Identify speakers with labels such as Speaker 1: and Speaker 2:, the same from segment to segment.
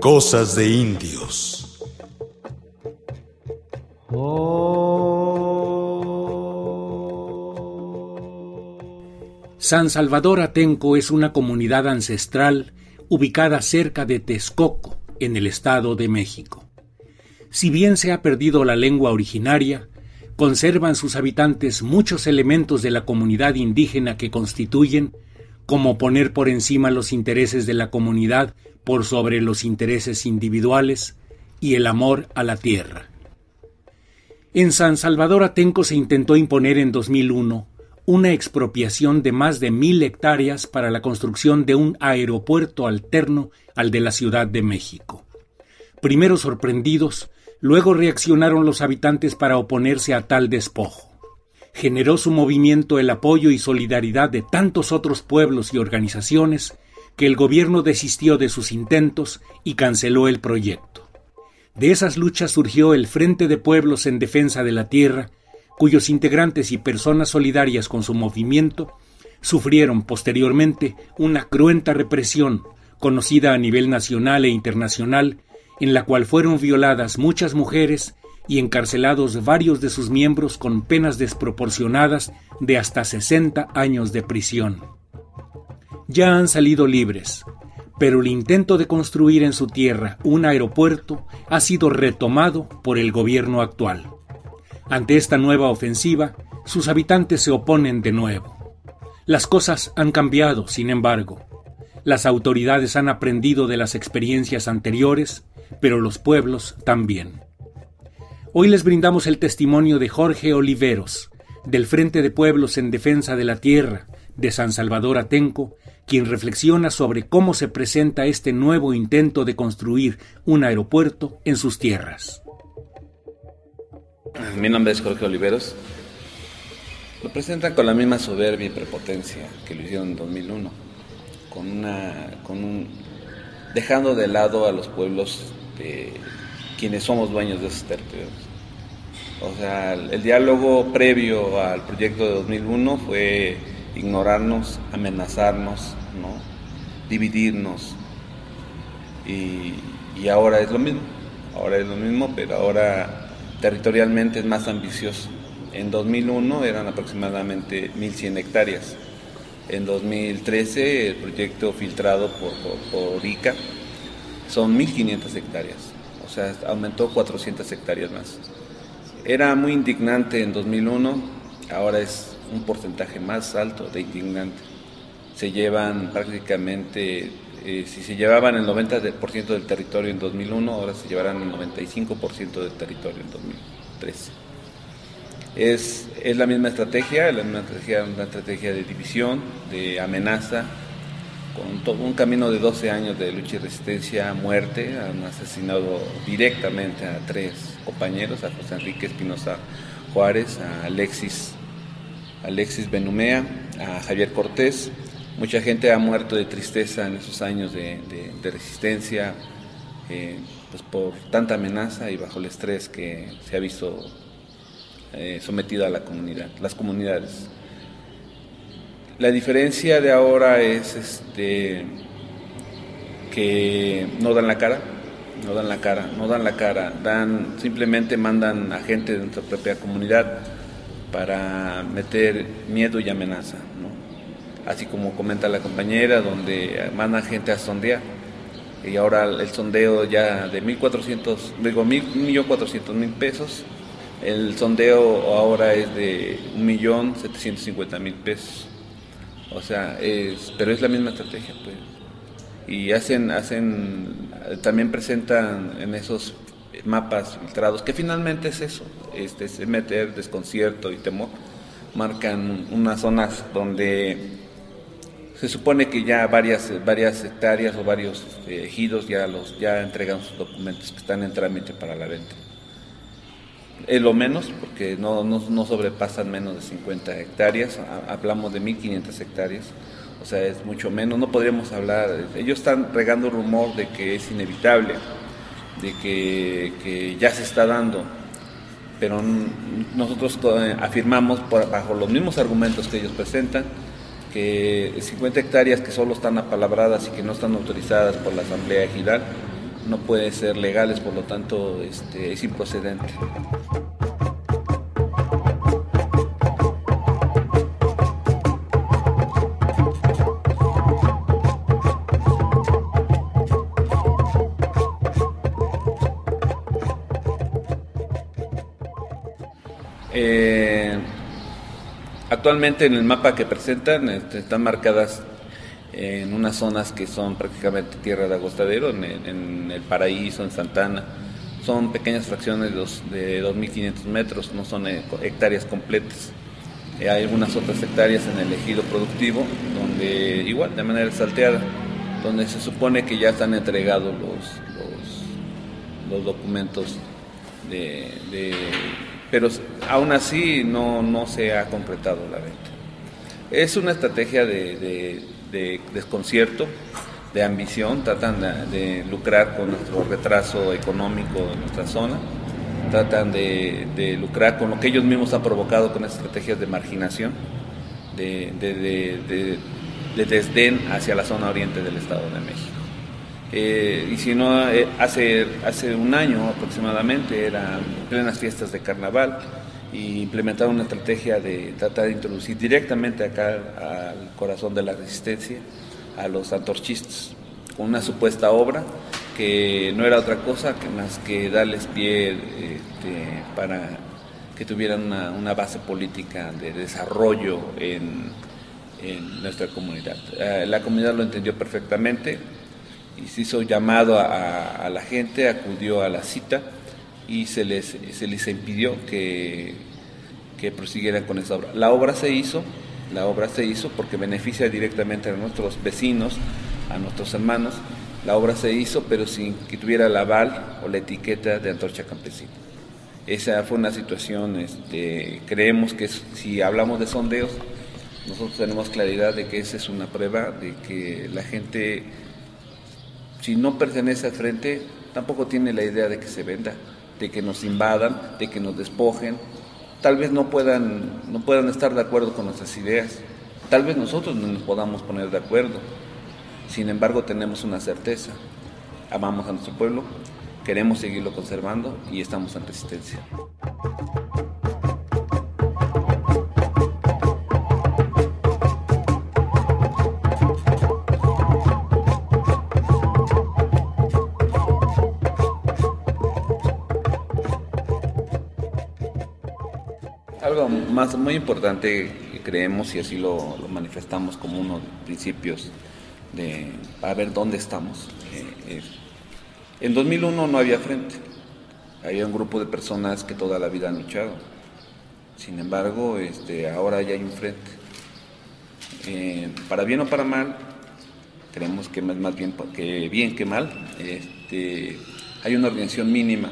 Speaker 1: Cosas de indios.
Speaker 2: San Salvador Atenco es una comunidad ancestral ubicada cerca de Texcoco, en el Estado de México. Si bien se ha perdido la lengua originaria, conservan sus habitantes muchos elementos de la comunidad indígena que constituyen, como poner por encima los intereses de la comunidad por sobre los intereses individuales y el amor a la tierra. En San Salvador Atenco se intentó imponer en 2001 una expropiación de más de mil hectáreas para la construcción de un aeropuerto alterno al de la Ciudad de México. Primero sorprendidos, luego reaccionaron los habitantes para oponerse a tal despojo. Generó su movimiento el apoyo y solidaridad de tantos otros pueblos y organizaciones que el gobierno desistió de sus intentos y canceló el proyecto. De esas luchas surgió el Frente de Pueblos en Defensa de la Tierra, cuyos integrantes y personas solidarias con su movimiento sufrieron posteriormente una cruenta represión conocida a nivel nacional e internacional, en la cual fueron violadas muchas mujeres y encarcelados varios de sus miembros con penas desproporcionadas de hasta 60 años de prisión. Ya han salido libres, pero el intento de construir en su tierra un aeropuerto ha sido retomado por el gobierno actual. Ante esta nueva ofensiva, sus habitantes se oponen de nuevo. Las cosas han cambiado, sin embargo. Las autoridades han aprendido de las experiencias anteriores, pero los pueblos también. Hoy les brindamos el testimonio de Jorge Oliveros, del Frente de Pueblos en Defensa de la Tierra, de San Salvador Atenco, quien reflexiona sobre cómo se presenta este nuevo intento de construir un aeropuerto en sus tierras.
Speaker 3: Mi nombre es Jorge Oliveros. Lo presentan con la misma soberbia y prepotencia que lo hicieron en 2001, con una, dejando de lado a los pueblos de quienes somos dueños de esos territorios. O sea, el, diálogo previo al proyecto de 2001 fue ignorarnos, amenazarnos, ¿no? dividirnos. Y, y ahora es lo mismo, ahora es lo mismo, pero ahora territorialmente es más ambicioso. En 2001 eran aproximadamente 1.100 hectáreas. En 2013 el proyecto filtrado por, por, ICA son 1.500 hectáreas. O sea, aumentó 400 hectáreas más. Era muy indignante en 2001, ahora es un porcentaje más alto de indignante. Se llevan prácticamente eh, si se llevaban el 90% del territorio en 2001, ahora se llevarán el 95% del territorio en 2013. Es, es la misma estrategia, la misma estrategia, una estrategia de división, de amenaza, con todo un camino de 12 años de lucha y resistencia a muerte. Han asesinado directamente a tres compañeros, a José Enrique Espinosa Juárez, a Alexis, Alexis Benumea, a Javier Cortés Mucha gente ha muerto de tristeza en esos años de, resistencia, eh, pues por tanta amenaza y bajo el estrés que se ha visto eh, sometida a la comunidad, las comunidades. La diferencia de ahora es este, que no dan la cara, no dan la cara, no dan la cara, dan, simplemente mandan a gente de nuestra propia comunidad para meter miedo y amenaza así como comenta la compañera, donde manda gente a sondear. Y ahora el sondeo ya de 1.400, digo, 1.400.000 pesos, el sondeo ahora es de 1.750.000 pesos. O sea, es, pero es la misma estrategia, pues. Y hacen, hacen, también presentan en esos mapas filtrados, que finalmente es eso, este, es meter desconcierto y temor. Marcan unas zonas donde se supone que ya varias, varias hectáreas o varios este, ejidos ya, los, ya entregan sus documentos que están en trámite para la venta. Es lo menos, porque no, no, sobrepasan menos de 50 hectáreas, hablamos de 1.500 hectáreas, o sea, es mucho menos, no podríamos hablar, ellos están regando rumor de que es inevitable, de que, que ya se está dando, pero nosotros afirmamos bajo los mismos argumentos que ellos presentan, que 50 hectáreas que solo están apalabradas y que no están autorizadas por la Asamblea Ejidal no pueden ser legales, por lo tanto este, es improcedente. Eh, actualmente en el mapa que presentan este, están marcadas en unas zonas que son prácticamente tierra de agostadero, en, el Paraíso, en Santana. Son pequeñas fracciones de 2.500 metros, no son eh, hectáreas completas. Eh, hay algunas otras hectáreas en el ejido productivo, donde igual, de manera salteada, donde se supone que ya están entregados los, los, documentos de, pero aún así no, no se ha concretado la venta. Es una estrategia de de desconcierto, de ambición, tratan de, lucrar con nuestro retraso económico en nuestra zona, tratan de, lucrar con lo que ellos mismos han provocado con estrategias de marginación, de, de, desdén hacia la zona oriente del Estado de México. Eh, y si no, eh, hace, hace un año aproximadamente eran plenas fiestas de carnaval, y implementar una estrategia de tratar de introducir directamente acá al corazón de la resistencia a los antorchistas, con una supuesta obra que no era otra cosa que más que darles pie este, para que tuvieran una, base política de desarrollo en, nuestra comunidad. Eh, la comunidad lo entendió perfectamente y se hizo llamado a, a la gente, acudió a la cita y se les, se les impidió que, que prosiguieran con esa obra. La obra se hizo, la obra se hizo porque beneficia directamente a nuestros vecinos, a nuestros hermanos. La obra se hizo, pero sin que tuviera el aval o la etiqueta de antorcha campesina. Esa fue una situación, este, creemos que si hablamos de sondeos, nosotros tenemos claridad de que esa es una prueba de que la gente, si no pertenece al frente, tampoco tiene la idea de que se venda de que nos invadan, de que nos despojen. Tal vez no puedan, no puedan estar de acuerdo con nuestras ideas. Tal vez nosotros no nos podamos poner de acuerdo. Sin embargo, tenemos una certeza. Amamos a nuestro pueblo, queremos seguirlo conservando y estamos en resistencia. Algo más muy importante que creemos y así lo, manifestamos como uno de los principios de para ver dónde estamos. Eh, en 2001 no había frente, había un grupo de personas que toda la vida han luchado. Sin embargo, este, ahora ya hay un frente. Eh, para bien o para mal, creemos que más, más bien que bien que mal, este, hay una organización mínima,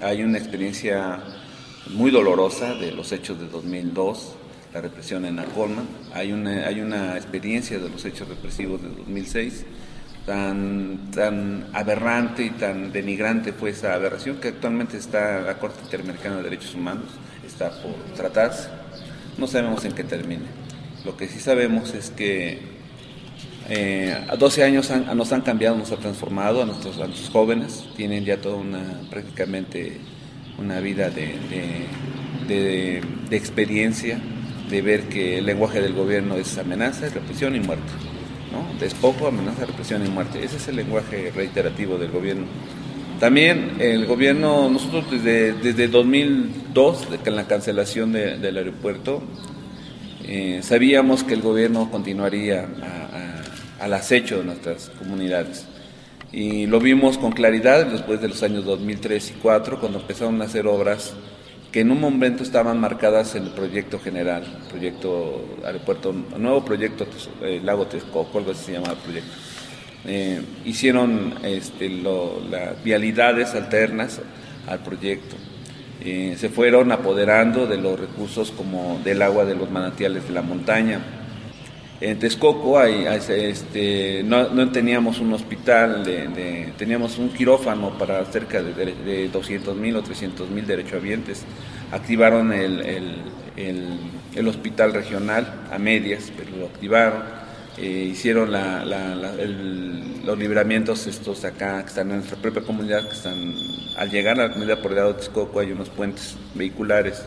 Speaker 3: hay una experiencia muy dolorosa de los hechos de 2002, la represión en Acolman. Hay una, hay una experiencia de los hechos represivos de 2006, tan, tan aberrante y tan denigrante fue esa aberración que actualmente está la Corte Interamericana de Derechos Humanos, está por tratarse. No sabemos en qué termine. Lo que sí sabemos es que eh, a 12 años nos han cambiado, nos ha transformado a nuestros, a nuestros jóvenes, tienen ya toda una prácticamente una vida de, de, experiencia, de ver que el lenguaje del gobierno es amenaza, es represión y muerte. ¿no? Despojo, amenaza, represión y muerte. Ese es el lenguaje reiterativo del gobierno. También el gobierno, nosotros desde, desde 2002, en la cancelación del aeropuerto, eh, sabíamos que el gobierno continuaría al acecho de nuestras comunidades. Y lo vimos con claridad después de los años 2003 y 2004, cuando empezaron a hacer obras que en un momento estaban marcadas en el proyecto general, proyecto aeropuerto, nuevo proyecto eh, Lago Texcoco, algo así se llama el proyecto. Eh, hicieron este, las vialidades alternas al proyecto. Eh, se fueron apoderando de los recursos como del agua de los manantiales de la montaña, en Texcoco este, no, teníamos un hospital, teníamos un quirófano para cerca de, de 200 mil o 300 mil derechohabientes. Activaron el, el, hospital regional a medias, pero lo activaron. eh, hicieron los libramientos estos acá que están en nuestra propia comunidad, que están al llegar a la comunidad por el lado de Texcoco hay unos puentes vehiculares,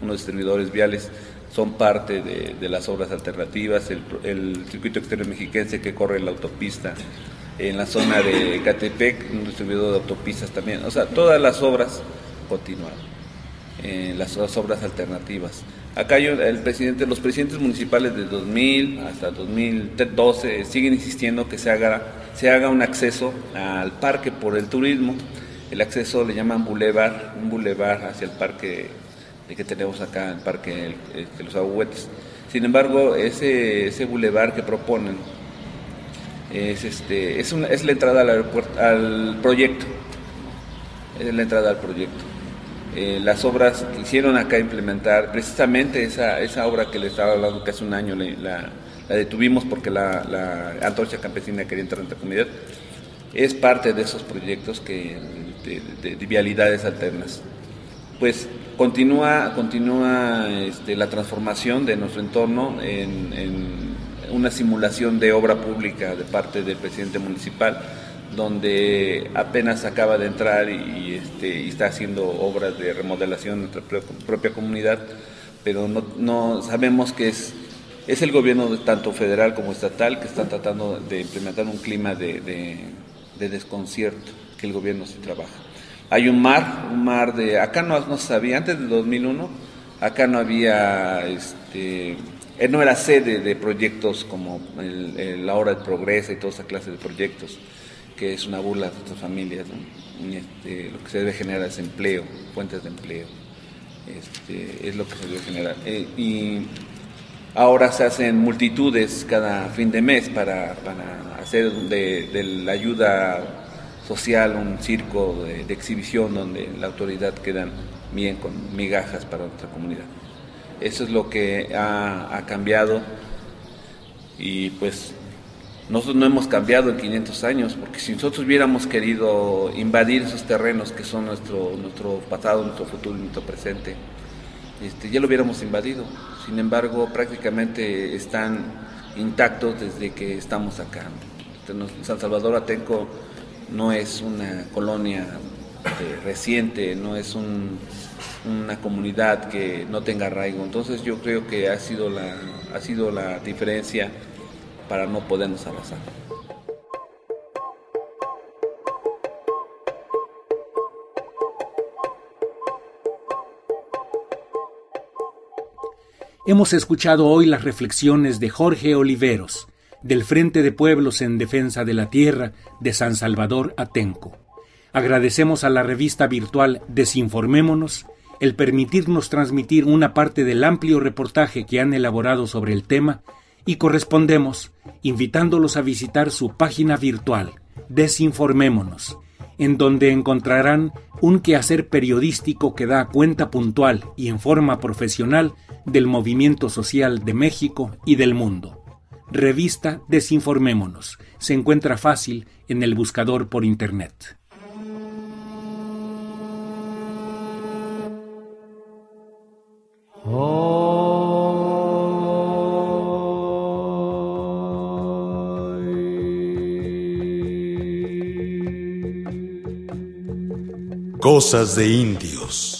Speaker 3: unos distribuidores viales, son parte de, las obras alternativas, el, circuito exterior mexiquense que corre la autopista en la zona de Catepec, un distribuidor de autopistas también, o sea, todas las obras continúan, eh, las obras alternativas. Acá el presidente, los presidentes municipales de 2000 hasta 2012 siguen insistiendo que se haga, se haga un acceso al parque por el turismo. El acceso le llaman bulevar, un bulevar hacia el parque que tenemos acá, el parque de los aguetes. Sin embargo, ese, ese bulevar que proponen es, este, es, una, es la entrada al, al proyecto. Es la entrada al proyecto. Eh, las obras que hicieron acá implementar, precisamente esa, esa obra que le estaba hablando que hace un año la, detuvimos porque la, antorcha campesina quería entrar en la comunidad, es parte de esos proyectos que, de, vialidades alternas. Pues continúa, continúa este, la transformación de nuestro entorno en, una simulación de obra pública de parte del presidente municipal donde apenas acaba de entrar y, este, está haciendo obras de remodelación en nuestra propia comunidad, pero no, sabemos que es, es el gobierno tanto federal como estatal que está tratando de implementar un clima de, desconcierto, que el gobierno se trabaja. Hay un mar, un mar de... Acá no, no sabía, antes del 2001, acá no había... Este, eh, no era sede de proyectos como la hora del progreso y toda esa clase de proyectos que es una burla de nuestras familias. Este, lo que se debe generar es empleo, fuentes de empleo. Este, es lo que se debe generar. Eh, y ahora se hacen multitudes cada fin de mes para, hacer de, la ayuda social un circo de, exhibición donde la autoridad queda bien con migajas para nuestra comunidad. Eso es lo que ha, cambiado y pues nosotros no hemos cambiado en 500 años, porque si nosotros hubiéramos querido invadir esos terrenos que son nuestro, nuestro pasado, nuestro futuro y nuestro presente, este, ya lo hubiéramos invadido. Sin embargo, prácticamente están intactos desde que estamos acá. San Salvador Atenco no es una colonia este, reciente, no es una comunidad que no tenga arraigo. Entonces yo creo que ha sido la, ha sido la diferencia para no podernos abrazar.
Speaker 2: Hemos escuchado hoy las reflexiones de Jorge Oliveros, del Frente de Pueblos en Defensa de la Tierra de San Salvador Atenco. Agradecemos a la revista virtual Desinformémonos el permitirnos transmitir una parte del amplio reportaje que han elaborado sobre el tema y correspondemos invitándolos a visitar su página virtual Desinformémonos, en donde encontrarán un quehacer periodístico que da cuenta puntual y en forma profesional del movimiento social de México y del mundo. Revista Desinformémonos se encuentra fácil en el buscador por Internet.
Speaker 1: Cosas de indios.